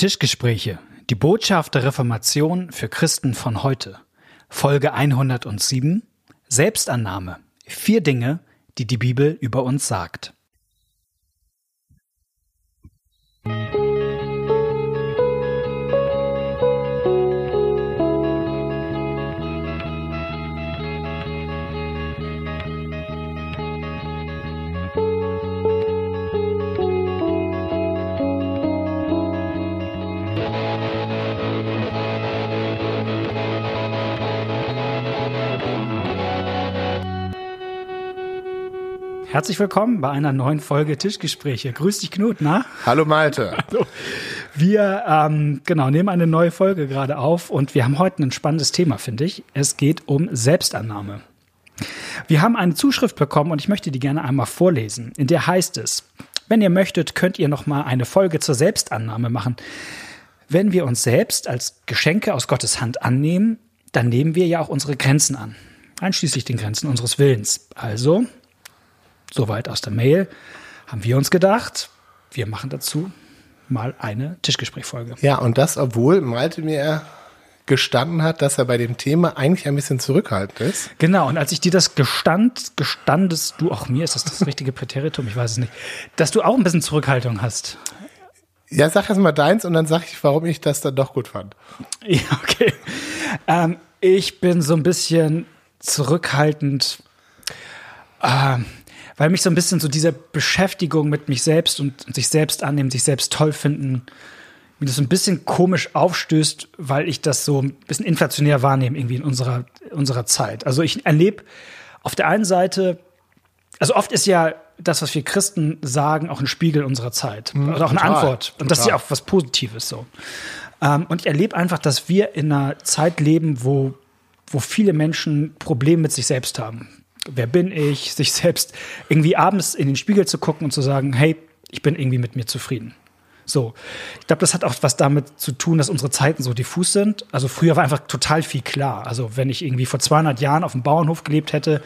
Tischgespräche. Die Botschaft der Reformation für Christen von heute. Folge 107. Selbstannahme. Vier Dinge, die die Bibel über uns sagt. Herzlich willkommen bei einer neuen Folge Tischgespräche. Grüß dich, Knut, na? Hallo Malte. Hallo. Wir ähm, genau nehmen eine neue Folge gerade auf und wir haben heute ein spannendes Thema, finde ich. Es geht um Selbstannahme. Wir haben eine Zuschrift bekommen und ich möchte die gerne einmal vorlesen. In der heißt es: Wenn ihr möchtet, könnt ihr noch mal eine Folge zur Selbstannahme machen. Wenn wir uns selbst als Geschenke aus Gottes Hand annehmen, dann nehmen wir ja auch unsere Grenzen an, einschließlich den Grenzen unseres Willens. Also soweit aus der Mail, haben wir uns gedacht, wir machen dazu mal eine Tischgesprächfolge. Ja, und das, obwohl Malte mir gestanden hat, dass er bei dem Thema eigentlich ein bisschen zurückhaltend ist. Genau, und als ich dir das gestand, gestandest du auch mir, ist das das richtige Präteritum, ich weiß es nicht, dass du auch ein bisschen Zurückhaltung hast. Ja, sag erst mal deins und dann sag ich, warum ich das dann doch gut fand. Ja, okay. Ähm, ich bin so ein bisschen zurückhaltend. Ähm, weil mich so ein bisschen so diese Beschäftigung mit mich selbst und, und sich selbst annehmen, sich selbst toll finden, mir das so ein bisschen komisch aufstößt, weil ich das so ein bisschen inflationär wahrnehme irgendwie in unserer, unserer Zeit. Also ich erlebe auf der einen Seite, also oft ist ja das, was wir Christen sagen, auch ein Spiegel unserer Zeit. Mhm, oder auch eine Antwort. Und total. das ist ja auch was Positives so. Ähm, und ich erlebe einfach, dass wir in einer Zeit leben, wo, wo viele Menschen Probleme mit sich selbst haben wer bin ich, sich selbst irgendwie abends in den Spiegel zu gucken und zu sagen, hey, ich bin irgendwie mit mir zufrieden. So, ich glaube, das hat auch was damit zu tun, dass unsere Zeiten so diffus sind. Also früher war einfach total viel klar. Also wenn ich irgendwie vor 200 Jahren auf dem Bauernhof gelebt hätte,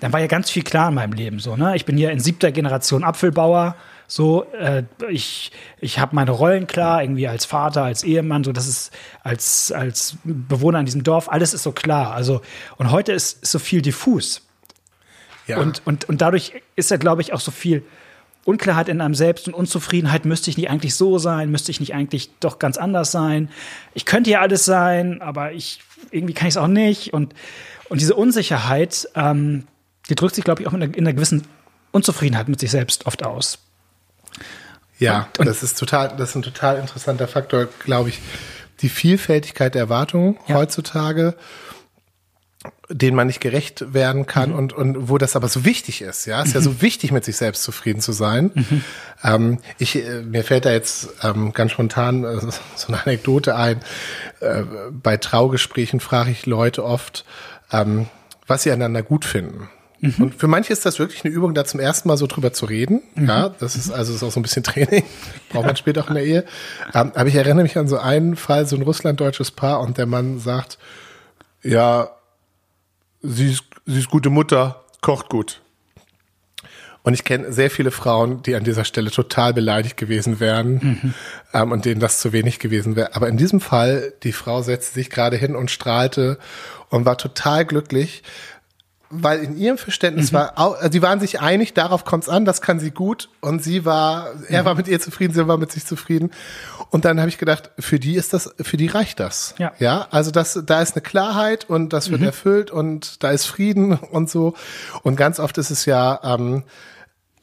dann war ja ganz viel klar in meinem Leben. So, ne? Ich bin hier in siebter Generation Apfelbauer. So, äh, ich, ich habe meine Rollen klar, irgendwie als Vater, als Ehemann, so das ist als, als Bewohner in diesem Dorf, alles ist so klar. Also, und heute ist, ist so viel diffus. Ja. Und, und, und dadurch ist ja, glaube ich, auch so viel Unklarheit in einem selbst und Unzufriedenheit. Müsste ich nicht eigentlich so sein? Müsste ich nicht eigentlich doch ganz anders sein? Ich könnte ja alles sein, aber ich irgendwie kann ich es auch nicht. Und, und diese Unsicherheit, ähm, die drückt sich, glaube ich, auch in einer, in einer gewissen Unzufriedenheit mit sich selbst oft aus. Ja, und, und das ist total, das ist ein total interessanter Faktor, glaube ich. Die Vielfältigkeit der Erwartungen ja. heutzutage denen man nicht gerecht werden kann mhm. und, und wo das aber so wichtig ist. Ja, es ist ja so mhm. wichtig, mit sich selbst zufrieden zu sein. Mhm. Ähm, ich, äh, mir fällt da jetzt ähm, ganz spontan äh, so eine Anekdote ein. Äh, bei Traugesprächen frage ich Leute oft, ähm, was sie aneinander gut finden. Mhm. Und für manche ist das wirklich eine Übung, da zum ersten Mal so drüber zu reden. Mhm. Ja, das ist also ist auch so ein bisschen Training. Braucht man später auch in der Ehe. Ähm, aber ich erinnere mich an so einen Fall, so ein russlanddeutsches Paar und der Mann sagt, ja, sie ist, sie ist gute Mutter, kocht gut. Und ich kenne sehr viele Frauen, die an dieser Stelle total beleidigt gewesen wären mhm. ähm, und denen das zu wenig gewesen wäre. Aber in diesem Fall, die Frau setzte sich gerade hin und strahlte und war total glücklich, weil in ihrem Verständnis mhm. war, auch, sie waren sich einig, darauf kommt es an, das kann sie gut und sie war, er mhm. war mit ihr zufrieden, sie war mit sich zufrieden. Und dann habe ich gedacht, für die ist das, für die reicht das. Ja. Ja, also das, da ist eine Klarheit und das wird mhm. erfüllt und da ist Frieden und so. Und ganz oft ist es ja, ähm,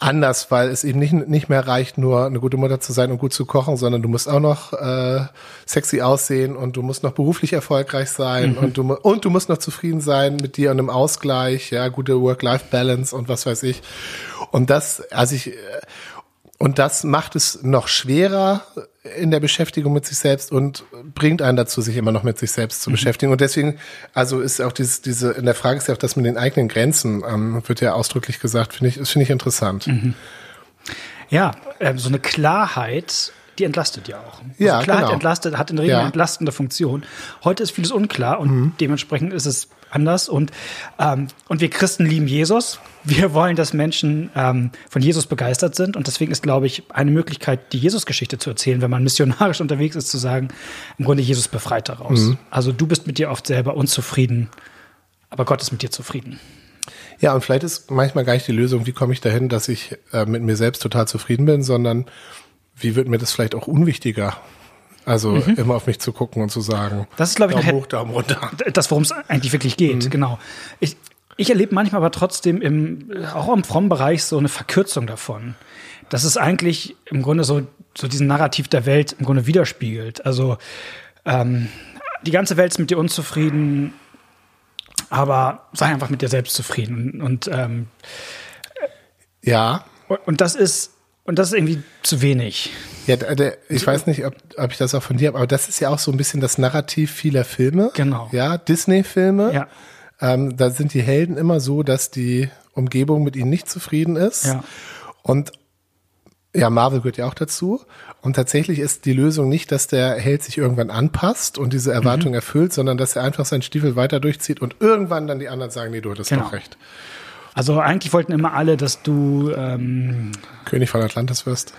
anders, weil es eben nicht, nicht mehr reicht, nur eine gute Mutter zu sein und gut zu kochen, sondern du musst auch noch äh, sexy aussehen und du musst noch beruflich erfolgreich sein mhm. und, du, und du musst noch zufrieden sein mit dir und im Ausgleich, ja, gute Work-Life-Balance und was weiß ich. Und das, also ich, und das macht es noch schwerer in der Beschäftigung mit sich selbst und bringt einen dazu, sich immer noch mit sich selbst zu mhm. beschäftigen. Und deswegen, also ist auch dieses, diese, in der Frage ist ja auch das mit den eigenen Grenzen, ähm, wird ja ausdrücklich gesagt, finde ich, finde ich interessant. Mhm. Ja, äh, so eine Klarheit die entlastet ja auch. Also Ja, Klarheit genau. entlastet, hat in der Regel Ja. eine entlastende Funktion. Heute ist vieles unklar und Mhm. dementsprechend ist es anders. Und, ähm, und wir Christen lieben Jesus. Wir wollen, dass Menschen ähm, von Jesus begeistert sind. Und deswegen ist, glaube ich, eine Möglichkeit, die Jesus-Geschichte zu erzählen, wenn man missionarisch unterwegs ist, zu sagen, im Grunde Jesus befreit daraus. Mhm. Also du bist mit dir oft selber unzufrieden, aber Gott ist mit dir zufrieden. Ja, und vielleicht ist manchmal gar nicht die Lösung, wie komme ich dahin, dass ich äh, mit mir selbst total zufrieden bin, sondern wie wird mir das vielleicht auch unwichtiger? Also immer auf mich zu gucken und zu sagen, Mhm. Das ist, glaube ich, Daumen hoch, Daumen runter. das, worum es eigentlich wirklich geht, Mhm. genau. Ich, ich erlebe manchmal aber trotzdem im, auch im frommen Bereich so eine Verkürzung davon. Dass es eigentlich im Grunde so, so diesen Narrativ der Welt im Grunde widerspiegelt. Also ähm, die ganze Welt ist mit dir unzufrieden, aber sei einfach mit dir selbst zufrieden. Und, ähm, Ja, und, und das ist und das ist irgendwie zu wenig. ja der, ich weiß nicht, ob, ob ich das auch von dir habe, aber das ist ja auch so ein bisschen das Narrativ vieler Filme. Genau. Ja, Disney-Filme. Ja. Ähm, da sind die Helden immer so, dass die Umgebung mit ihnen nicht zufrieden ist. Ja. Und ja, Marvel gehört ja auch dazu. Und tatsächlich ist die Lösung nicht, dass der Held sich irgendwann anpasst und diese Erwartung erfüllt, sondern dass er einfach seinen Stiefel weiter durchzieht und irgendwann dann die anderen sagen, nee, du hattest Genau. doch recht. Also eigentlich wollten immer alle, dass du ähm, König von Atlantis wirst.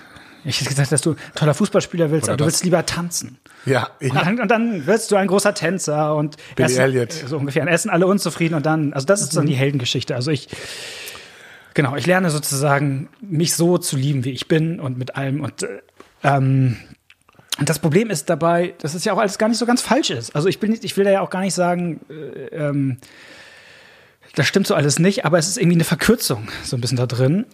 ich hätte gesagt, dass du toller Fußballspieler willst, Oder aber du willst lieber tanzen. Ja, Und dann, und dann wirst du ein großer Tänzer und Billy Elliot. so ungefähr. Und erst sind alle unzufrieden und dann, also das ist dann die Heldengeschichte. Also ich, genau, ich lerne sozusagen, mich so zu lieben, wie ich bin und mit allem und äh, ähm, und das Problem ist dabei, dass es ja auch alles gar nicht so ganz falsch ist. Also ich bin, nicht- ich will da ja auch gar nicht sagen, äh, ähm, das stimmt so alles nicht, aber es ist irgendwie eine Verkürzung so ein bisschen da drin.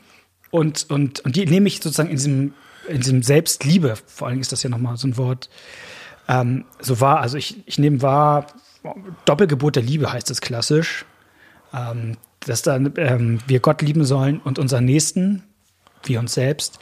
Und, und, und die nehme ich sozusagen in diesem, in diesem Selbstliebe, vor allen Dingen ist das ja nochmal so ein Wort, ähm, so wahr. Also ich, ich nehme wahr, Doppelgebot der Liebe heißt es klassisch, ähm, dass dann ähm, wir Gott lieben sollen und unseren Nächsten, wie uns selbst.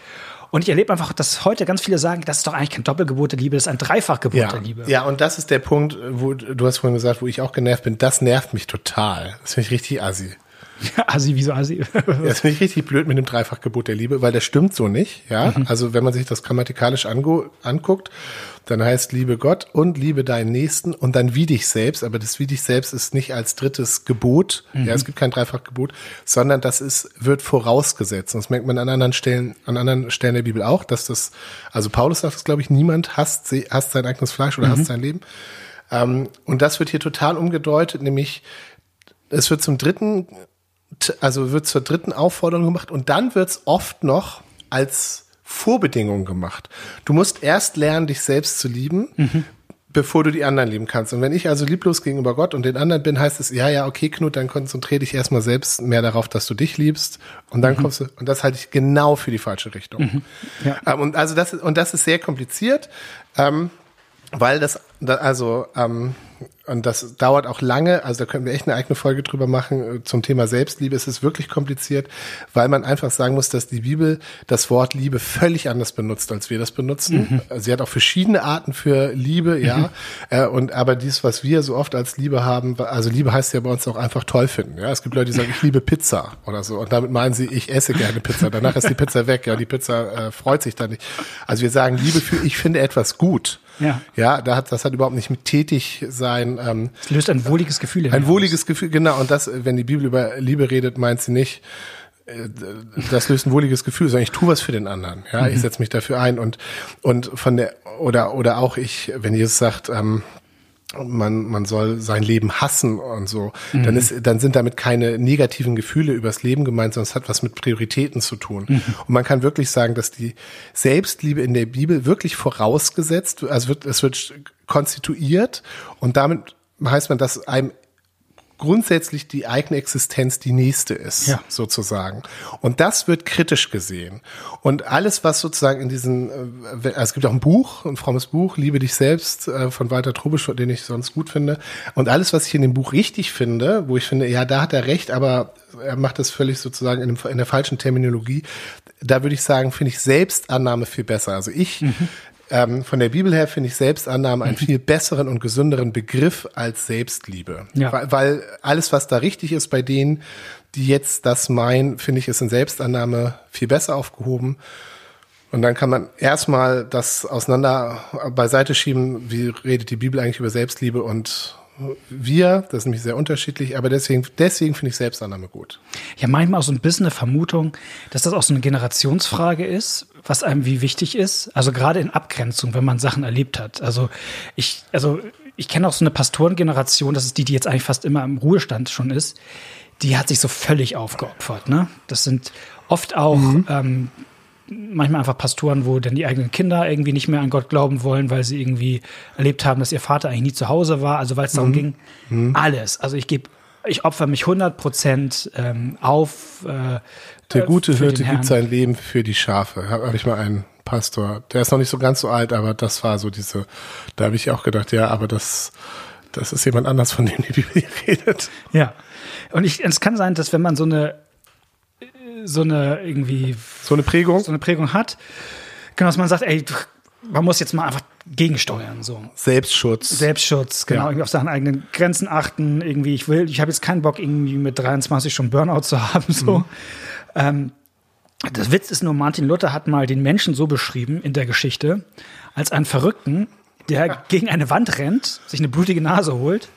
Und ich erlebe einfach, dass heute ganz viele sagen, das ist doch eigentlich kein Doppelgebot der Liebe, das ist ein Dreifachgebot Ja, der Liebe. ja, und das ist der Punkt, wo du hast vorhin gesagt, wo ich auch genervt bin. Das nervt mich total. Das finde ich richtig assi. Assi, wieso Assi? Ja, Das finde ich richtig blöd mit dem Dreifachgebot der Liebe, weil das stimmt so nicht. Ja, Mhm. also wenn man sich das grammatikalisch angu anguckt, dann heißt liebe Gott und liebe deinen Nächsten und dann wie dich selbst. Aber das wie dich selbst ist nicht als drittes Gebot. Mhm. Ja, es gibt kein Dreifachgebot, sondern das ist wird vorausgesetzt. Und das merkt man an anderen Stellen, an anderen Stellen der Bibel auch, dass das, also Paulus sagt es, glaube ich, niemand hasst, hasst sein eigenes Fleisch oder hasst sein Leben. Ähm, und das wird hier total umgedeutet, nämlich es wird zum dritten, also wird zur dritten Aufforderung gemacht und dann wird es oft noch als Vorbedingung gemacht. Du musst erst lernen, dich selbst zu lieben, bevor du die anderen lieben kannst. Und wenn ich also lieblos gegenüber Gott und den anderen bin, heißt es, ja, ja, okay, Knut, dann konzentriere dich erstmal selbst mehr darauf, dass du dich liebst. Und dann kommst du, und das halte ich genau für die falsche Richtung. Ja. Ähm, und also das, und das ist sehr kompliziert. Ähm, weil das, da, also, ähm, und das dauert auch lange, also da können wir echt eine eigene Folge drüber machen äh, zum Thema Selbstliebe. Es ist wirklich kompliziert, weil man einfach sagen muss, dass die Bibel das Wort Liebe völlig anders benutzt, als wir das benutzen. Sie hat auch verschiedene Arten für Liebe, ja. Äh, und aber dies, was wir so oft als Liebe haben, also Liebe heißt ja bei uns auch einfach toll finden. Ja, es gibt Leute, die sagen, ich liebe Pizza oder so. Und damit meinen sie, ich esse gerne Pizza. Danach ist die Pizza weg. Ja, die Pizza äh, freut sich dann nicht. Also wir sagen Liebe für, ich finde etwas gut. Ja. Ja, da hat, das hat überhaupt nicht mit tätig sein. Ähm, Es löst ein wohliges Gefühl in ein wohliges Gefühl, genau. Und das, wenn die Bibel über Liebe redet, meint sie nicht, äh, das löst ein wohliges Gefühl, sondern ich tue was für den anderen. Ja, ich setze mich dafür ein und und von der oder oder auch ich, wenn Jesus sagt, ähm, man, man soll sein Leben hassen und so, dann ist, dann sind damit keine negativen Gefühle übers Leben gemeint, sondern es hat was mit Prioritäten zu tun. Und man kann wirklich sagen, dass die Selbstliebe in der Bibel wirklich vorausgesetzt, also wird, es wird konstituiert und damit heißt man, dass einem grundsätzlich die eigene Existenz die nächste ist, Ja. sozusagen. Und das wird kritisch gesehen. Und alles, was sozusagen in diesen, äh, also es gibt auch ein Buch, ein frommes Buch, Liebe dich selbst, äh, von Walter Trubisch, den ich sonst gut finde. Und alles, was ich in dem Buch richtig finde, wo ich finde, ja, da hat er recht, aber er macht das völlig sozusagen in, dem, in der falschen Terminologie, da würde ich sagen, finde ich Selbstannahme viel besser. Also ich, ähm, von der Bibel her finde ich Selbstannahme einen viel besseren und gesünderen Begriff als Selbstliebe. Ja. Weil, weil alles, was da richtig ist bei denen, die jetzt das meinen, finde ich, ist in Selbstannahme viel besser aufgehoben. Und dann kann man erstmal das auseinander beiseite schieben, wie redet die Bibel eigentlich über Selbstliebe und wir, das ist nämlich sehr unterschiedlich, aber deswegen, deswegen finde ich Selbstannahme gut. Ja, manchmal auch so ein bisschen eine Vermutung, dass das auch so eine Generationsfrage ist, was einem wie wichtig ist. Also gerade in Abgrenzung, wenn man Sachen erlebt hat. Also ich, also ich kenne auch so eine Pastorengeneration, das ist die, die jetzt eigentlich fast immer im Ruhestand schon ist, die hat sich so völlig aufgeopfert. Ne? Das sind oft auch mhm. ähm, manchmal einfach Pastoren, wo dann die eigenen Kinder irgendwie nicht mehr an Gott glauben wollen, weil sie irgendwie erlebt haben, dass ihr Vater eigentlich nie zu Hause war. Also weil es darum mhm. ging, mhm. alles. Also ich gebe, ich opfer mich 100 Prozent ähm, auf. Äh, der gute Hirte gibt sein Leben für die Schafe. Habe hab ich mal einen Pastor, der ist noch nicht so ganz so alt, aber das war so diese, da habe ich auch gedacht, ja, aber das, das ist jemand anders, von dem die Bibel redet. Ja. Und ich, es kann sein, dass wenn man so eine so eine irgendwie so eine Prägung, so eine Prägung hat, genau, dass man sagt, ey, man muss jetzt mal einfach gegensteuern, so. Selbstschutz. Selbstschutz, genau, ja. irgendwie auf seine eigenen Grenzen achten, irgendwie, ich will, ich habe jetzt keinen Bock, irgendwie mit 23 schon Burnout zu haben, so. Mhm. Ähm, das Witz ist nur, Martin Luther hat mal den Menschen so beschrieben in der Geschichte, als einen Verrückten, der ja. gegen eine Wand rennt, sich eine blutige Nase holt,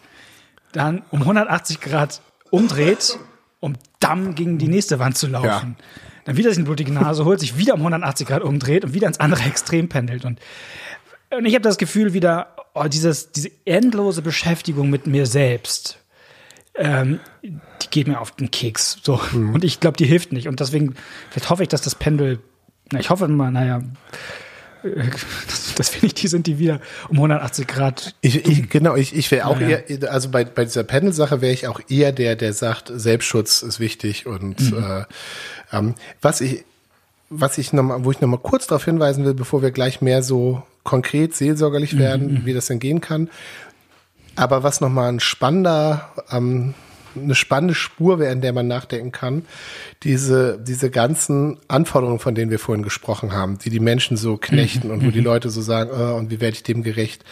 dann um 180 Grad umdreht um dann gegen die nächste Wand zu laufen. Ja. Dann wieder sich eine blutige Nase holt, sich wieder um 180 Grad umdreht und wieder ins andere Extrem pendelt. Und, und ich habe das Gefühl wieder, oh, dieses, diese endlose Beschäftigung mit mir selbst, ähm, die geht mir auf den Keks. So. Mhm. Und ich glaube, die hilft nicht. Und deswegen, vielleicht hoffe ich, dass das Pendel, na, ich hoffe mal, naja, das, das finde ich, die sind die wieder um 180 Grad. Ich, ich, genau, ich, ich wäre auch ja, eher, also bei, bei dieser Panel-Sache wäre ich auch eher der, der sagt, Selbstschutz ist wichtig und mhm. äh, ähm, was ich, was ich noch mal, wo ich noch mal kurz darauf hinweisen will, bevor wir gleich mehr so konkret seelsorgerlich mhm, werden, mhm. wie das denn gehen kann. Aber was noch mal ein spannender ähm, eine spannende Spur wäre, in der man nachdenken kann. Diese, diese ganzen Anforderungen, von denen wir vorhin gesprochen haben, die die Menschen so knechten und wo die. Leute so sagen, oh, und wie werde ich dem gerecht?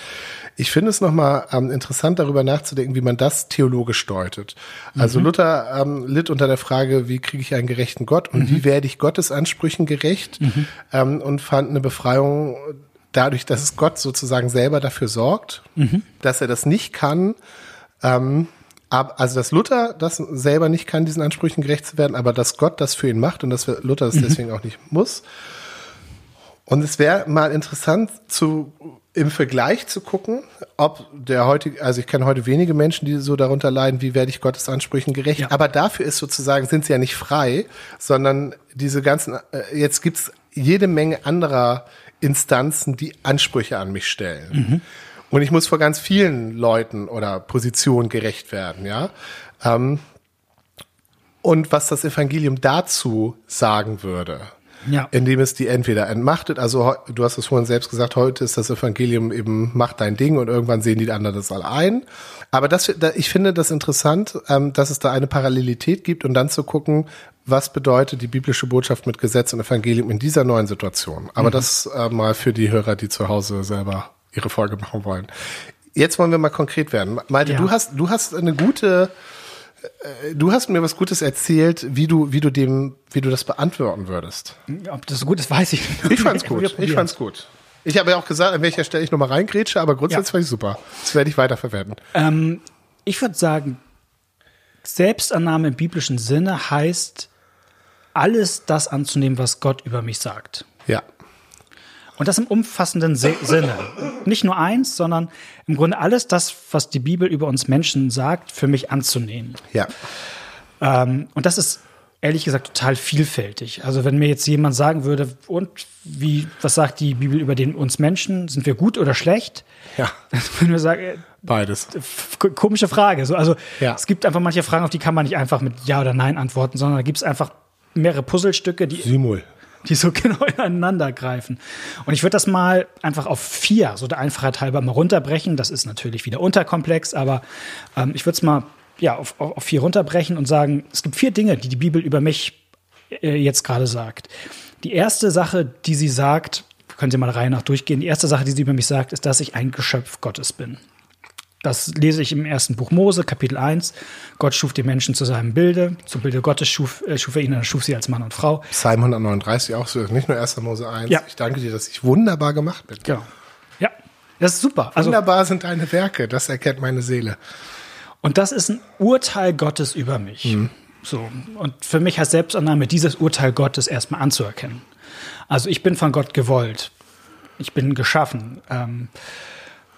Ich finde es nochmal ähm, interessant, darüber nachzudenken, wie man das theologisch deutet. Also mhm. Luther ähm, litt unter der Frage, wie kriege ich einen gerechten Gott und mhm. wie werde ich Gottes Ansprüchen gerecht mhm. ähm, und fand eine Befreiung dadurch, dass es Gott sozusagen selber dafür sorgt, mhm. dass er das nicht kann, ähm, also dass Luther das selber nicht kann, diesen Ansprüchen gerecht zu werden, aber dass Gott das für ihn macht und dass Luther das mhm. deswegen auch nicht muss. Und es wäre mal interessant zu im Vergleich zu gucken, ob der heutige, also ich kenne heute wenige Menschen, die so darunter leiden, wie werde ich Gottes Ansprüchen gerecht. Ja. Aber dafür ist sozusagen, sind sie ja nicht frei, sondern diese ganzen, äh, jetzt gibt's jede Menge anderer Instanzen, die Ansprüche an mich stellen. Mhm. Und ich muss vor ganz vielen Leuten oder Positionen gerecht werden, ja. Ähm, und was das Evangelium dazu sagen würde, ja. indem es die entweder entmachtet, also du hast es vorhin selbst gesagt, heute ist das Evangelium eben macht dein Ding und irgendwann sehen die anderen das alle ein. Aber das, ich finde das interessant, ähm, dass es da eine Parallelität gibt und dann zu gucken, was bedeutet die biblische Botschaft mit Gesetz und Evangelium in dieser neuen Situation. Aber mhm. das äh, mal für die Hörer, die zu Hause selber ihre Folge machen wollen. Jetzt wollen wir mal konkret werden. Malte, ja. du hast, du hast eine gute, äh, du hast mir was Gutes erzählt, wie du, wie du dem, wie du das beantworten würdest. Ob das so gut ist, weiß ich nicht. Ich fand's gut. Ich fand's gut. Ich habe ja auch gesagt, an welcher Stelle ich nochmal reingrätsche, aber grundsätzlich ja. fand ich super. Das werde ich weiterverwenden. Ähm, ich würde sagen, Selbstannahme im biblischen Sinne heißt, alles das anzunehmen, was Gott über mich sagt. Ja. Und das im umfassenden Sinne. Nicht nur eins, sondern im Grunde alles das, was die Bibel über uns Menschen sagt, für mich anzunehmen. Ja. Ähm, und das ist ehrlich gesagt total vielfältig. Also wenn mir jetzt jemand sagen würde, und wie, was sagt die Bibel über den uns Menschen? Sind wir gut oder schlecht? Ja. Dann würden wir sagen, äh, beides. Komische Frage. So, also ja. es gibt einfach manche Fragen, auf die kann man nicht einfach mit Ja oder Nein antworten, sondern da gibt es einfach mehrere Puzzlestücke, die Simul die so genau ineinander greifen. Und ich würde das mal einfach auf vier, so der Einfachheit halber mal runterbrechen. Das ist natürlich wieder unterkomplex, aber ähm, ich würde es mal ja, auf, auf vier runterbrechen und sagen, es gibt vier Dinge, die die Bibel über mich äh, jetzt gerade sagt. Die erste Sache, die sie sagt, können Sie mal der Reihe nach durchgehen, die erste Sache, die sie über mich sagt, ist, dass ich ein Geschöpf Gottes bin. Das lese ich im ersten Buch Mose, Kapitel 1. Gott schuf die Menschen zu seinem Bilde. Zum Bilde Gottes schuf, äh, schuf er ihn, dann schuf sie als Mann und Frau. Psalm 139 auch so, nicht nur 1. Mose 1. Ja. Ich danke dir, dass ich wunderbar gemacht bin. Genau. Ja, das ist super. Also, Wunderbar sind deine Werke, das erkennt meine Seele. und das ist ein Urteil Gottes über mich. Mhm. So. Und für mich heißt Selbstannahme, dieses Urteil Gottes erstmal anzuerkennen. Also ich bin von Gott gewollt. Ich bin geschaffen. Ähm,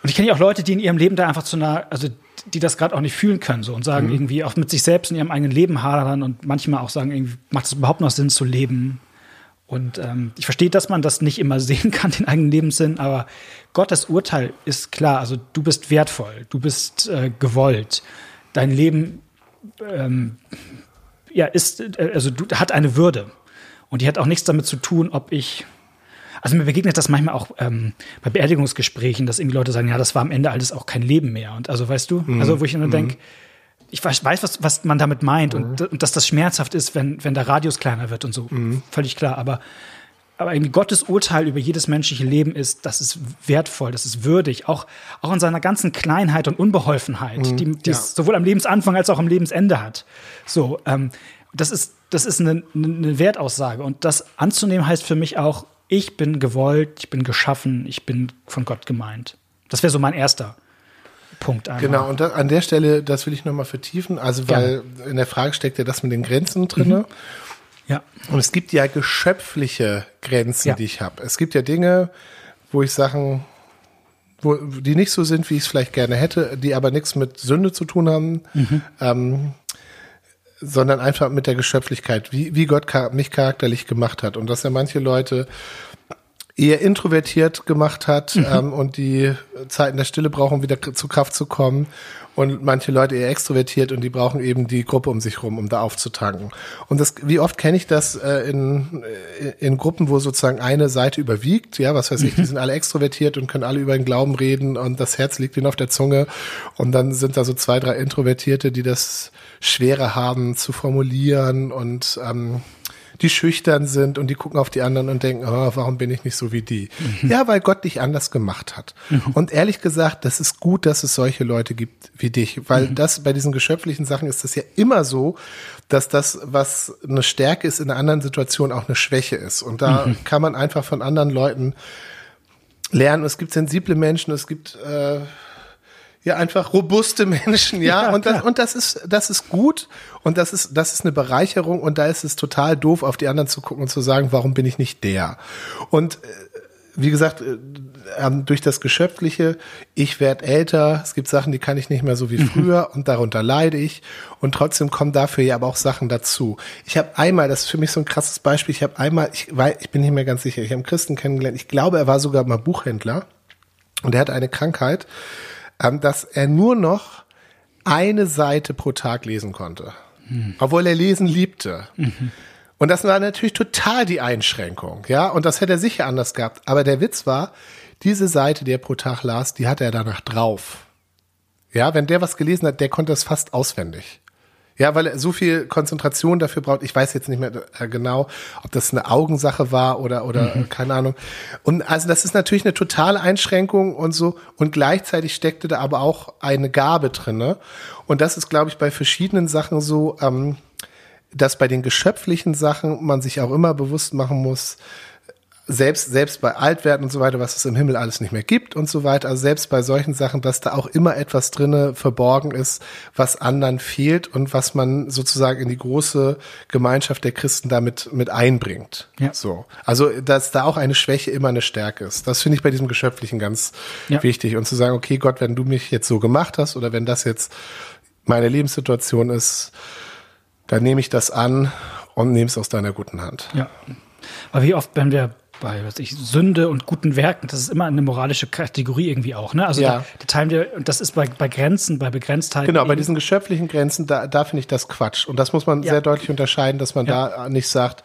und ich kenne ja auch Leute, die in ihrem Leben da einfach zu einer, also die das gerade auch nicht fühlen können so und sagen Mhm. irgendwie auch mit sich selbst in ihrem eigenen Leben hadern und manchmal auch sagen, irgendwie macht es überhaupt noch Sinn zu leben. Und ähm, ich verstehe, dass man das nicht immer sehen kann, den eigenen Lebenssinn, aber Gottes Urteil ist klar. Also du bist wertvoll, du bist äh, gewollt. Dein Leben ähm, ja, ist, äh, also du, hat eine Würde. Und die hat auch nichts damit zu tun, ob ich. Also mir begegnet das manchmal auch ähm, bei Beerdigungsgesprächen, dass irgendwie Leute sagen, ja, das war am Ende alles auch kein Leben mehr. Und also weißt du, also wo ich nur denke, ich weiß, weiß was, was man damit meint und, und dass das schmerzhaft ist, wenn, wenn der Radius kleiner wird und so. Völlig klar. Aber, aber irgendwie Gottes Urteil über jedes menschliche Leben ist, das ist wertvoll, das ist würdig, auch, auch in seiner ganzen Kleinheit und Unbeholfenheit, die, die ja. es sowohl am Lebensanfang als auch am Lebensende hat. So, ähm, das ist, das ist eine, eine Wertaussage. Und das anzunehmen heißt für mich auch, ich bin gewollt, ich bin geschaffen, ich bin von Gott gemeint. Das wäre so mein erster Punkt. Einmal. Genau, und da, an der Stelle, das will ich nochmal vertiefen, also weil in der Frage steckt ja das mit den Grenzen drinne. Ja. Und es gibt ja geschöpfliche Grenzen, Ja. die ich habe. Es gibt ja Dinge, wo ich Sachen, wo, die nicht so sind, wie ich es vielleicht gerne hätte, die aber nichts mit Sünde zu tun haben, ähm, sondern einfach mit der Geschöpflichkeit, wie, wie Gott mich charakterlich gemacht hat. Und dass er manche Leute eher introvertiert gemacht hat ähm, und die Zeiten der Stille brauchen, um wieder zu Kraft zu kommen. Und manche Leute eher extrovertiert und die brauchen eben die Gruppe um sich rum, um da aufzutanken. Und das, wie oft kenne ich das äh, in, äh, in Gruppen, wo sozusagen eine Seite überwiegt, ja, was weiß ich, die sind alle extrovertiert und können alle über den Glauben reden und das Herz liegt ihnen auf der Zunge. Und dann sind da so zwei, drei Introvertierte, die das schwerer haben zu formulieren und ähm, die schüchtern sind und die gucken auf die anderen und denken, oh, warum bin ich nicht so wie die? Ja, weil Gott dich anders gemacht hat. Und ehrlich gesagt, das ist gut, dass es solche Leute gibt wie dich, weil das bei diesen geschöpflichen Sachen ist das ja immer so, dass das, was eine Stärke ist, in einer anderen Situation auch eine Schwäche ist. Und da kann man einfach von anderen Leuten lernen. Es gibt sensible Menschen, es gibt äh, ja einfach robuste Menschen, ja, Ja, und das klar. und das ist das ist gut. Und das ist das ist eine Bereicherung. Und da ist es total doof auf die anderen zu gucken und zu sagen, warum bin ich nicht der? Und äh, wie gesagt, äh, durch das Geschöpfliche, ich werde älter, es gibt Sachen, die kann ich nicht mehr so wie früher. Und darunter leide ich. Und trotzdem kommen dafür ja aber auch Sachen dazu. Ich habe einmal, das ist für mich so ein krasses Beispiel, ich habe einmal, ich, weil, ich bin nicht mehr ganz sicher, ich habe einen Christen kennengelernt, ich glaube, er war sogar mal Buchhändler. Und er hatte eine Krankheit, dass er nur noch eine Seite pro Tag lesen konnte. Obwohl er lesen liebte. Und das war natürlich total die Einschränkung, ja. Und das hätte er sicher anders gehabt. Aber der Witz war, diese Seite, die er pro Tag las, die hatte er danach drauf. Ja, wenn der was gelesen hat, der konnte das fast auswendig. Ja, weil er so viel Konzentration dafür braucht. Ich weiß jetzt nicht mehr äh, genau, ob das eine Augensache war oder, oder äh, keine Ahnung. Und also das ist natürlich eine totale Einschränkung und so. Und gleichzeitig steckte da aber auch eine Gabe drinne. Und das ist, glaube ich, bei verschiedenen Sachen so, ähm, dass bei den geschöpflichen Sachen man sich auch immer bewusst machen muss, selbst, selbst bei Altwerten und so weiter, was es im Himmel alles nicht mehr gibt und so weiter, also selbst bei solchen Sachen, dass da auch immer etwas drinne verborgen ist, was anderen fehlt und was man sozusagen in die große Gemeinschaft der Christen damit mit einbringt. Ja. So. Also, dass da auch eine Schwäche immer eine Stärke ist. Das finde ich bei diesem Geschöpflichen ganz Ja. wichtig. Und zu sagen, okay, Gott, wenn du mich jetzt so gemacht hast oder wenn das jetzt meine Lebenssituation ist, dann nehme ich das an und nehme es aus deiner guten Hand. Ja. Aber wie oft, wenn wir bei was ich, Sünde und guten Werken, das ist immer eine moralische Kategorie irgendwie auch, ne? Also Ja. da, da teilen wir, und das ist bei, bei Grenzen, bei Begrenztheit. Genau, bei diesen geschöpflichen Grenzen, da, da finde ich das Quatsch. Und das muss man Ja. sehr deutlich unterscheiden, dass man Ja. da nicht sagt,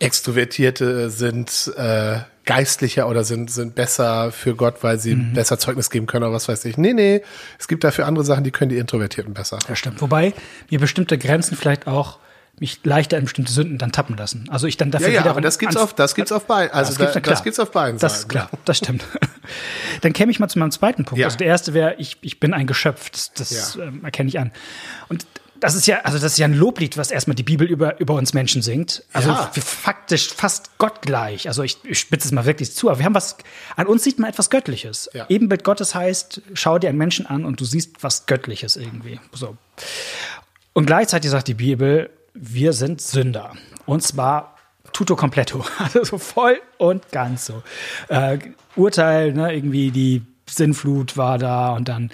Extrovertierte sind äh, geistlicher oder sind, sind besser für Gott, weil sie Mhm. besser Zeugnis geben können oder was weiß ich. Nee, nee, es gibt dafür andere Sachen, die können die Introvertierten besser. Ja, stimmt. Wobei mir bestimmte Grenzen vielleicht auch mich leichter in bestimmte Sünden dann tappen lassen. Also ich dann dafür Ja, ja, wieder aber das gibt's auf, das gibt's auf beiden, also das gibt's, da, klar. das gibt's auf beiden Das Seiten. ist klar, das stimmt. Dann käme ich mal zu meinem zweiten Punkt. Ja. Also der erste wäre, ich, ich bin ein Geschöpf. Das, das Ja. ähm, erkenne ich an. Und das ist ja, also das ist ja ein Loblied, was erstmal die Bibel über, über uns Menschen singt. Also Ja. faktisch fast gottgleich. Also ich, ich spitze es mal wirklich zu, aber wir haben was, an uns sieht man etwas Göttliches. Ja. Ebenbild Gottes heißt, schau dir einen Menschen an und du siehst was Göttliches irgendwie. So. Und gleichzeitig sagt die Bibel, wir sind Sünder. Und zwar tutto completo. Also so voll und ganz so. Äh, Urteil, ne, irgendwie die Sinnflut war da und dann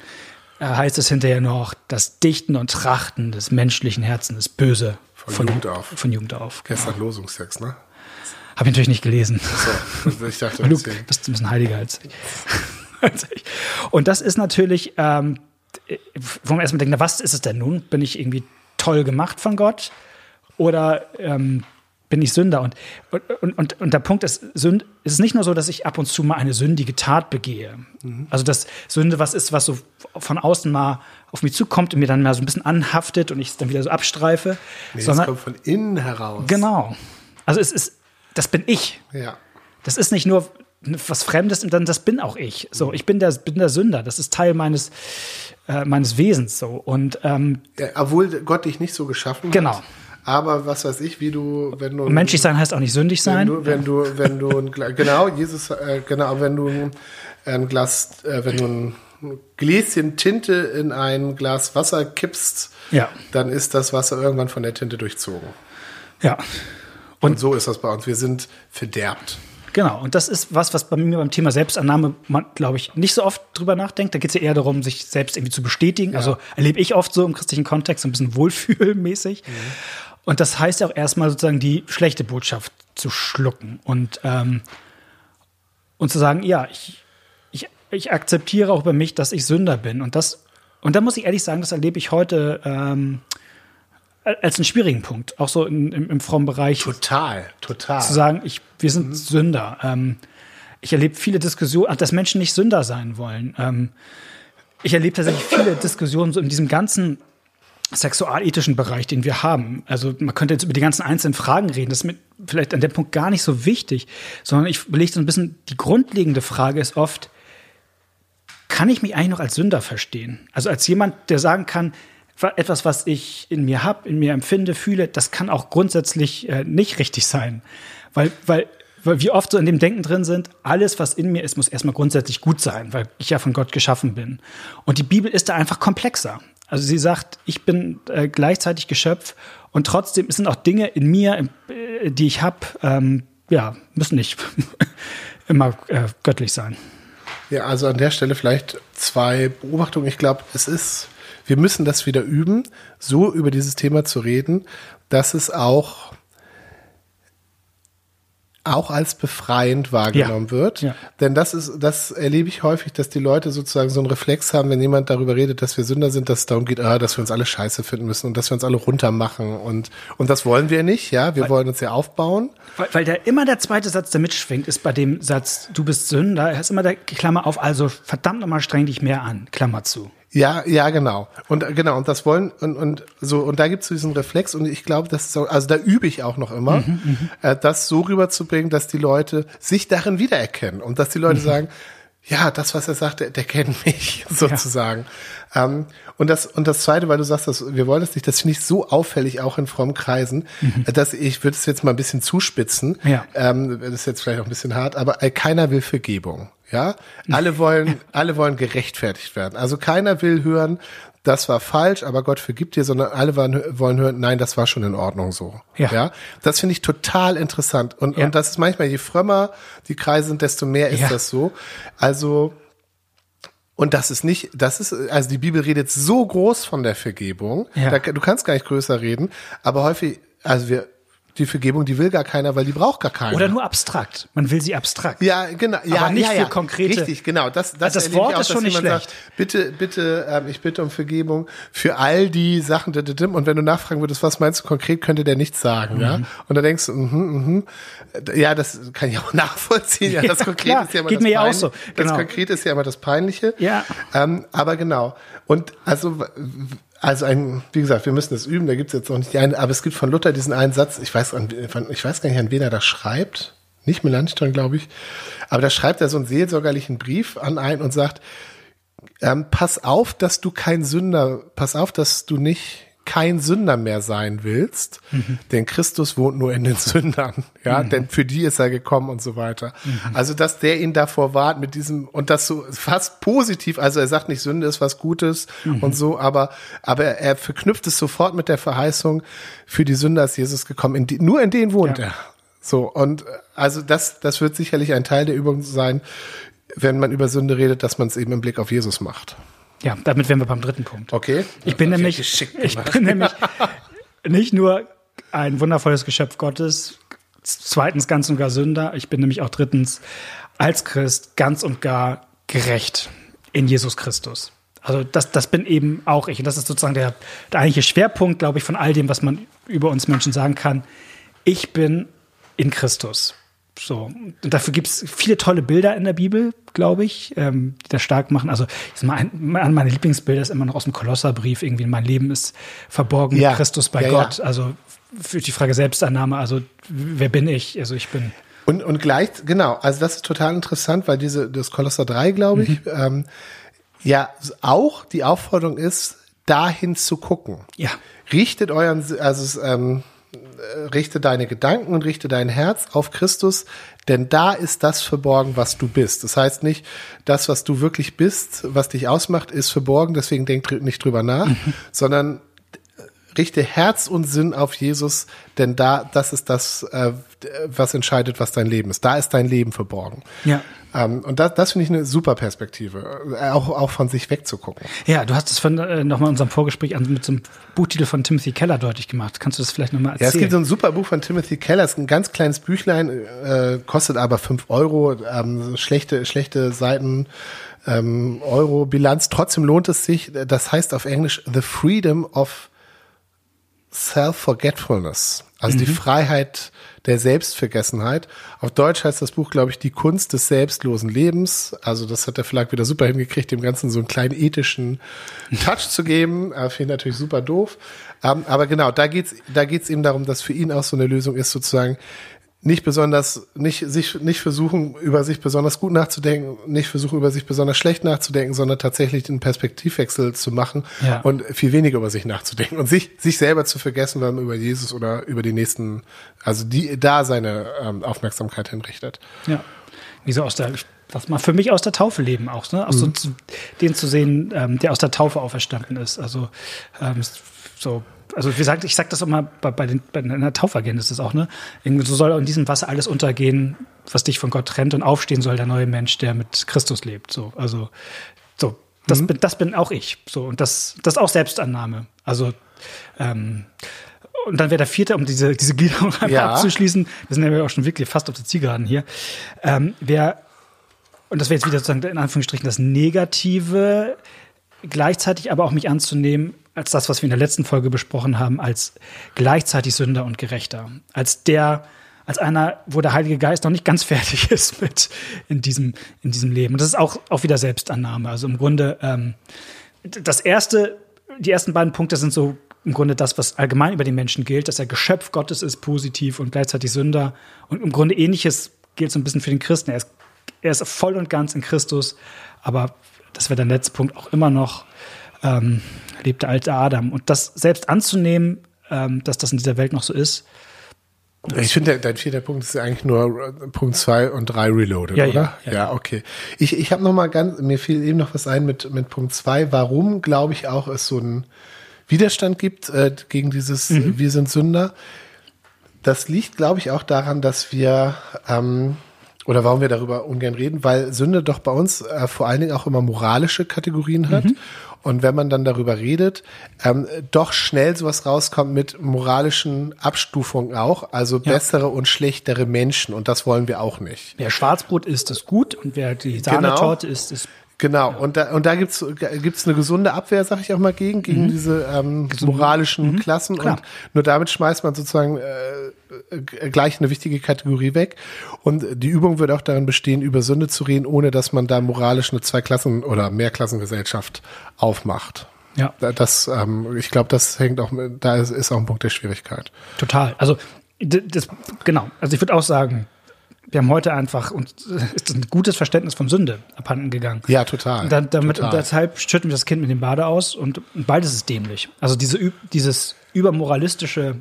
äh, heißt es hinterher noch, das Dichten und Trachten des menschlichen Herzens ist böse. Von Jugend auf. Von Jugend auf. Genau. Gestern Losungstext, ne? Habe ich natürlich nicht gelesen. So, ich dachte, Du bist ein bisschen heiliger als ich. als ich. Und das ist natürlich, ähm, wo man erstmal denkt, na, was ist es denn nun? Bin ich irgendwie toll gemacht von Gott? Oder ähm, bin ich Sünder? Und, und, und, und der Punkt ist, Sünd, es ist nicht nur so, dass ich ab und zu mal eine sündige Tat begehe. Also, dass Sünde was ist, was so von außen mal auf mich zukommt und mir dann mal so ein bisschen anhaftet und ich es dann wieder so abstreife. Nee, sondern, kommt von innen heraus. genau. Also, es ist, das bin ich. Ja. Das ist nicht nur was Fremdes, sondern das bin auch ich. So, ich bin der, bin der Sünder. Das ist Teil meines, äh, meines Wesens. So und ähm, ja. Obwohl Gott dich nicht so geschaffen Genau. hat. Aber was weiß ich, wie du, wenn du. menschlich sein heißt auch nicht sündig Wenn sein. du, wenn du, wenn du ein Gla- genau, Jesus, äh, genau, wenn du ein- Glas, äh, wenn du ein Gläschen Tinte in ein Glas Wasser kippst, Ja. dann ist das Wasser irgendwann von der Tinte durchzogen. Ja, Und, so ist das bei uns. Wir sind verderbt. genau. Und das ist was, was bei mir beim Thema Selbstannahme man, glaube ich, nicht so oft drüber nachdenkt. Da geht es ja eher darum, sich selbst irgendwie zu bestätigen. Also erlebe ich oft so im christlichen Kontext so ein bisschen wohlfühlmäßig. Und das heißt ja auch erstmal sozusagen die schlechte Botschaft zu schlucken und, ähm, und zu sagen, ja, ich, ich, ich akzeptiere auch bei mich, dass ich Sünder bin. Und das, und da muss ich ehrlich sagen, das erlebe ich heute ähm, als einen schwierigen Punkt, auch so in, im, im frommen Bereich Total, total. zu sagen, ich, wir sind Sünder. Ähm, ich erlebe viele Diskussionen, dass Menschen nicht Sünder sein wollen. Ähm, ich erlebe tatsächlich viele Diskussionen so in diesem ganzen sexualethischen Bereich, den wir haben. Also man könnte jetzt über die ganzen einzelnen Fragen reden. Das ist mir vielleicht an dem Punkt gar nicht so wichtig, sondern ich überlege so ein bisschen, die grundlegende Frage ist oft, kann ich mich eigentlich noch als Sünder verstehen? Also als jemand, der sagen kann, etwas, was ich in mir habe, in mir empfinde, fühle, das kann auch grundsätzlich äh, nicht richtig sein. Weil, weil, weil wir oft so in dem Denken drin sind, alles, was in mir ist, muss erstmal grundsätzlich gut sein, weil ich ja von Gott geschaffen bin. Und die Bibel ist da einfach komplexer. Also sie sagt, ich bin äh, gleichzeitig Geschöpf und trotzdem sind auch Dinge in mir, äh, die ich habe, ähm, ja, müssen nicht immer äh, göttlich sein. Ja, also an der Stelle vielleicht zwei Beobachtungen. Ich glaube, es ist, wir müssen das wieder üben, so über dieses Thema zu reden, dass es auch auch als befreiend wahrgenommen Ja. wird. Ja. Denn das ist, das erlebe ich häufig, dass die Leute sozusagen so einen Reflex haben, wenn jemand darüber redet, dass wir Sünder sind, dass es darum geht, ah, dass wir uns alle scheiße finden müssen und dass wir uns alle runtermachen und, und das wollen wir nicht, ja. Wir wollen uns ja aufbauen. Weil, weil der immer der zweite Satz, der mitschwingt, ist bei dem Satz, du bist Sünder, er ist immer der Klammer auf, also verdammt nochmal streng dich mehr an, Klammer zu. Ja, ja, genau. Und äh, genau, und das wollen, und, und so, und da gibt's diesen Reflex, und ich glaube, das ist so, also da übe ich auch noch immer, äh, das so rüberzubringen, dass die Leute sich darin wiedererkennen und dass die Leute sagen, ja, das, was er sagt, der, der kennt mich sozusagen. Ähm, und das und das Zweite, weil du sagst, dass wir wollen das nicht, das finde ich so auffällig auch in frommen Kreisen, äh, dass ich würde es jetzt mal ein bisschen zuspitzen. Ja. Ähm, das ist jetzt vielleicht auch ein bisschen hart, aber äh, keiner will Vergebung. Ja, alle wollen, alle wollen gerechtfertigt werden. Also keiner will hören, das war falsch, aber Gott vergibt dir, sondern alle wollen, hören, nein, das war schon in Ordnung so. Ja. das finde ich total interessant. Und, Ja. und das ist manchmal, je frömmer die Kreise sind, desto mehr ist Ja. das so. Also, und das ist nicht, das ist, also die Bibel redet so groß von der Vergebung. Ja. Da, du kannst gar nicht größer reden, aber häufig, also wir, die Vergebung, die will gar keiner, weil die braucht gar keiner. Oder nur abstrakt. Man will sie abstrakt. Ja, genau. Ja, Aber nicht ja, für ja. konkrete- Richtig, genau. Das, das, Also das Wort auch, ist schon dass nicht schlecht. Sagt, bitte, bitte, ähm, ich bitte um Vergebung für all die Sachen. Und wenn du nachfragen würdest, was meinst du konkret, könnte der nichts sagen, ja? Mhm. Und dann denkst du, mhm, mhm. ja, das kann ich auch nachvollziehen. Ja, das Ja, Konkret klar. ist ja immer Geht das mir ja auch so. Das Genau. Konkret ist ja immer das Peinliche. Ja. Ähm, aber genau. Und also Also ein, wie gesagt, wir müssen das üben, da gibt es jetzt noch nicht die eine, aber es gibt von Luther diesen einen Satz, ich weiß, an, ich weiß gar nicht, an wen er das schreibt, nicht Melanchthon, glaube ich, aber da schreibt er so einen seelsorgerlichen Brief an einen und sagt, ähm, pass auf, dass du kein Sünder, pass auf, dass du nicht kein Sünder mehr sein willst, mhm. denn Christus wohnt nur in den Sündern, ja, mhm. denn für die ist er gekommen und so weiter. Mhm. Also, dass der ihn davor wahrt mit diesem, und das so fast positiv, also er sagt nicht, Sünde ist was Gutes mhm. und so, aber, aber er verknüpft es sofort mit der Verheißung, für die Sünder ist Jesus gekommen, in die, nur in denen wohnt ja. er. So, und also das, das wird sicherlich ein Teil der Übung sein, wenn man über Sünde redet, dass man es eben im Blick auf Jesus macht. Ja, damit wären wir beim dritten Punkt. Okay. Ich bin nämlich, ich bin nämlich nicht nur ein wundervolles Geschöpf Gottes, zweitens ganz und gar Sünder, ich bin nämlich auch drittens als Christ ganz und gar gerecht in Jesus Christus. Also das, das bin eben auch ich. Und das ist sozusagen der, der eigentliche Schwerpunkt, glaube ich, von all dem, was man über uns Menschen sagen kann. Ich bin in Christus. So, und dafür gibt es viele tolle Bilder in der Bibel, glaube ich, ähm, die das stark machen. Also mein, meine Lieblingsbilder ist immer noch aus dem Kolosserbrief, irgendwie mein Leben ist verborgen ja. Christus bei ja, Gott. Ja. Also für die Frage Selbstannahme, also wer bin ich? Also ich bin. Und, und gleich, genau, also das ist total interessant, weil diese, das Kolosser 3, glaube ich, mhm. ähm, ja auch die Aufforderung ist, dahin zu gucken. Ja. Richtet euren, also ähm, richte deine Gedanken und richte dein Herz auf Christus, denn da ist das verborgen, was du bist. Das heißt nicht, das, was du wirklich bist, was dich ausmacht, ist verborgen, deswegen denk nicht drüber nach, mhm. sondern richte Herz und Sinn auf Jesus, denn da, das ist das, äh, was entscheidet, was dein Leben ist. Da ist dein Leben verborgen. Ja. Ähm, und das, das finde ich eine super Perspektive, äh, auch, auch von sich wegzugucken. Ja, du hast es von äh, nochmal in unserem Vorgespräch an, mit so einem Buchtitel von Timothy Keller deutlich gemacht. Kannst du das vielleicht nochmal erzählen? Ja, es gibt so ein super Buch von Timothy Keller, es ist ein ganz kleines Büchlein, äh, kostet aber fünf Euro, ähm, schlechte, schlechte Seiten. Ähm, Euro-Bilanz. Trotzdem lohnt es sich. Das heißt auf Englisch The Freedom of Self-Forgetfulness, also mhm. die Freiheit der Selbstvergessenheit. Auf Deutsch heißt das Buch, glaube ich, die Kunst des selbstlosen Lebens. Also das hat der Verlag wieder super hingekriegt, dem Ganzen so einen kleinen ethischen Touch zu geben. Äh, Finde ich natürlich super doof. Ähm, aber genau, da geht's, da geht's eben darum, dass für ihn auch so eine Lösung ist, sozusagen nicht besonders, nicht, sich, nicht versuchen, über sich besonders gut nachzudenken, nicht versuchen, über sich besonders schlecht nachzudenken, sondern tatsächlich den Perspektivwechsel zu machen ja. und viel weniger über sich nachzudenken und sich, sich selber zu vergessen, wenn man über Jesus oder über die nächsten, also die, da seine ähm, Aufmerksamkeit hinrichtet. Ja. Wie so aus der, was mal für mich aus der Taufe leben auch, ne? Auch mhm. so den zu sehen, ähm, der aus der Taufe auferstanden ist. Also ähm, so also wie gesagt, ich sage das immer bei, bei, den, bei einer Taufagenda ist das auch, ne? Irgendwie so soll in diesem Wasser alles untergehen, was dich von Gott trennt und aufstehen soll der neue Mensch, der mit Christus lebt. So, also so, das mhm. bin, das bin auch ich. So und das, das ist auch Selbstannahme. Also ähm, und dann wäre der vierte, um diese diese Gliederung ja. abzuschließen. Wir sind ja auch schon wirklich fast auf der Zielgeraden hier. Ähm, wer und das wäre jetzt wieder sozusagen in Anführungsstrichen das Negative, gleichzeitig aber auch mich anzunehmen als das, was wir in der letzten Folge besprochen haben, als gleichzeitig Sünder und Gerechter. Als der, als einer, wo der Heilige Geist noch nicht ganz fertig ist mit in diesem, in diesem Leben. Und das ist auch, auch wieder Selbstannahme. Also im Grunde, ähm, das erste, die ersten beiden Punkte sind so im Grunde das, was allgemein über den Menschen gilt, dass er Geschöpf Gottes ist, positiv und gleichzeitig Sünder. Und im Grunde ähnliches gilt so ein bisschen für den Christen. Er ist, er ist voll und ganz in Christus, aber das wäre der letzte Punkt auch immer noch ähm, lebt der alte Adam. Und das selbst anzunehmen, ähm, dass das in dieser Welt noch so ist. Ich finde, dein vierter Punkt ist eigentlich nur äh, Punkt zwei und drei Reloaded, ja, oder? Ja, ja. ja okay. Ich, ich habe noch mal ganz, mir fiel eben noch was ein mit, mit Punkt zwei. Warum, glaube ich, auch es so einen Widerstand gibt äh, gegen dieses mhm. Wir sind Sünder. Das liegt, glaube ich, auch daran, dass wir ähm, oder warum wir darüber ungern reden, weil Sünde doch bei uns äh, vor allen Dingen auch immer moralische Kategorien hat. Mhm. Und wenn man dann darüber redet, ähm, doch schnell sowas rauskommt mit moralischen Abstufungen auch, also ja. bessere und schlechtere Menschen. Und das wollen wir auch nicht. Wer Schwarzbrot isst, ist gut und wer die Sahnetorte genau. isst, ist Genau, ja. und da, und da gibt's gibt's eine gesunde Abwehr, sag ich auch mal, gegen, gegen mhm. diese ähm, moralischen mhm. Klassen. Klar. Und nur damit schmeißt man sozusagen äh, gleich eine wichtige Kategorie weg. Und die Übung wird auch darin bestehen, über Sünde zu reden, ohne dass man da moralisch eine Zwei-Klassen- oder Mehrklassengesellschaft aufmacht. Ja. Das, ähm, ich glaube, das hängt auch, mit, da ist, ist auch ein Punkt der Schwierigkeit. Total. Also, das, genau. Also ich würde auch sagen, wir haben heute einfach und ist ein gutes Verständnis von Sünde abhanden gegangen. Ja, total. Und dann, damit, total. Und deshalb schütten wir das Kind mit dem Bade aus und, und beides ist dämlich. Also diese, dieses übermoralistische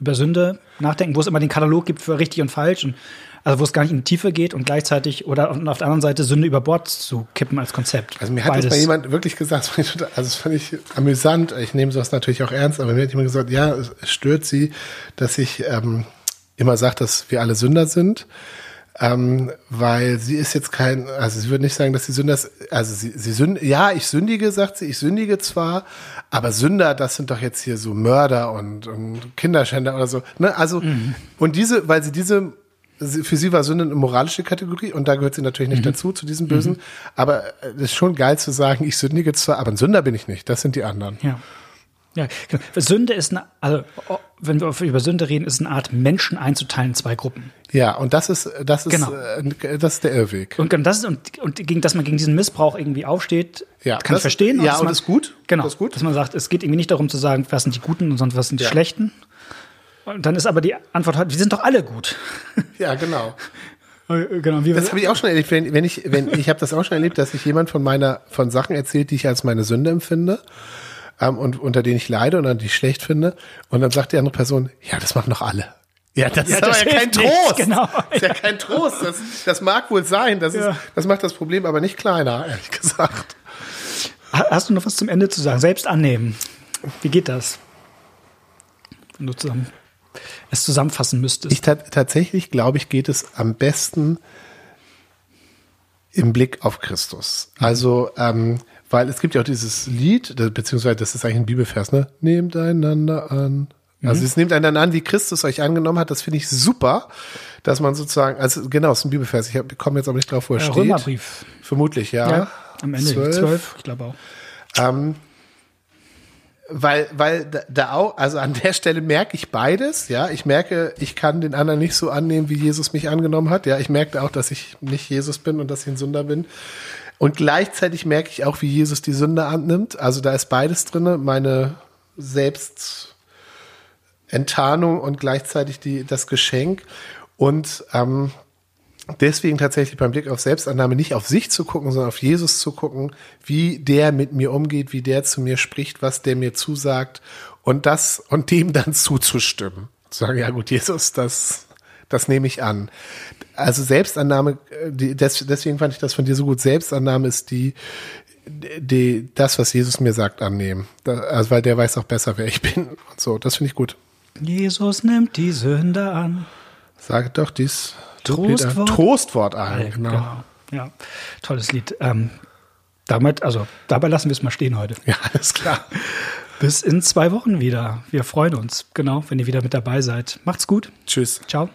über Sünde nachdenken, wo es immer den Katalog gibt für richtig und falsch und also wo es gar nicht in die Tiefe geht und gleichzeitig oder und auf der anderen Seite Sünde über Bord zu kippen als Konzept. Also mir hat jetzt mal jemand wirklich gesagt, also das fand ich amüsant, ich nehme sowas natürlich auch ernst, aber mir hat jemand gesagt, ja, es stört sie, dass ich ähm, immer sage, dass wir alle Sünder sind. Ähm, weil sie ist jetzt kein, also sie würde nicht sagen, dass sie Sünder ist, also sie, sie sünd, ja, ich sündige, sagt sie, ich sündige zwar, aber Sünder, das sind doch jetzt hier so Mörder und, und Kinderschänder oder so, ne, also, mhm. und diese, weil sie diese, für sie war Sünde eine moralische Kategorie und da gehört sie natürlich nicht mhm. dazu, zu diesem Bösen, mhm. aber es ist schon geil zu sagen, ich sündige zwar, aber ein Sünder bin ich nicht, das sind die anderen. Ja. Ja, genau. Sünde ist eine, also wenn wir über Sünde reden, ist eine Art Menschen einzuteilen in zwei Gruppen. Ja, und das ist das ist genau. äh, das ist der Irrweg. Und das ist, und, und gegen dass man gegen diesen Missbrauch irgendwie aufsteht, ja, kann das, ich verstehen. Ja, und man, das ist gut. Genau. Das ist gut. Dass man sagt, es geht irgendwie nicht darum zu sagen, was sind die Guten und sonst was sind die ja. Schlechten. Und dann ist aber die Antwort halt, wir sind doch alle gut. Ja, genau. Genau, wie das habe ich auch schon erlebt. Wenn, wenn ich, wenn ich habe das auch schon erlebt, dass sich jemand von meiner von Sachen erzählt, die ich als meine Sünde empfinde ähm, und unter denen ich leide und an die ich schlecht finde. Und dann sagt die andere Person, ja, das machen doch alle. Ja, das ja, ist das aber ja kein Trost. Nichts, genau. Das ist ja kein Trost. Das, das mag wohl sein. Das, ja. ist, das macht das Problem aber nicht kleiner, ehrlich gesagt. Hast du noch was zum Ende zu sagen? Selbst annehmen. Wie geht das? Wenn du zusammen, es zusammenfassen müsstest. Ich tatsächlich glaube ich, geht es am besten im Blick auf Christus. Also ähm, weil es gibt ja auch dieses Lied, beziehungsweise das ist eigentlich ein Bibelvers, ne? Nehmt einander an. Also mhm. es nehmt einander an, wie Christus euch angenommen hat. Das finde ich super, dass man sozusagen, also genau, es ist ein Bibelvers. Ich komme jetzt aber nicht drauf, wo er äh, steht. Römerbrief. Vermutlich, ja. ja am Ende zwölf, zwölf ich glaube auch. Ähm, weil, weil da auch, also an der Stelle merke ich beides, ja. Ich merke, ich kann den anderen nicht so annehmen, wie Jesus mich angenommen hat. Ja, ich merke auch, dass ich nicht Jesus bin und dass ich ein Sünder bin. Und gleichzeitig merke ich auch, wie Jesus die Sünde annimmt. Also da ist beides drinne, meine Selbstenttarnung und gleichzeitig die, das Geschenk. Und ähm, deswegen tatsächlich beim Blick auf Selbstannahme nicht auf sich zu gucken, sondern auf Jesus zu gucken, wie der mit mir umgeht, wie der zu mir spricht, was der mir zusagt und das und dem dann zuzustimmen. Zu sagen, ja gut, Jesus, das das nehme ich an. Also Selbstannahme, die, des, deswegen fand ich das von dir so gut. Selbstannahme ist die, die, das, was Jesus mir sagt, annehmen. Da, also, weil der weiß auch besser, wer ich bin und so. Das finde ich gut. Jesus nimmt die Sünde an. Sag doch dies Trostwort, Trostwort ein. Genau. genau. Ja, tolles Lied. Ähm, damit, also dabei lassen wir es mal stehen heute. Ja, alles klar. Bis in zwei Wochen wieder. Wir freuen uns, genau, wenn ihr wieder mit dabei seid. Macht's gut. Tschüss. Ciao.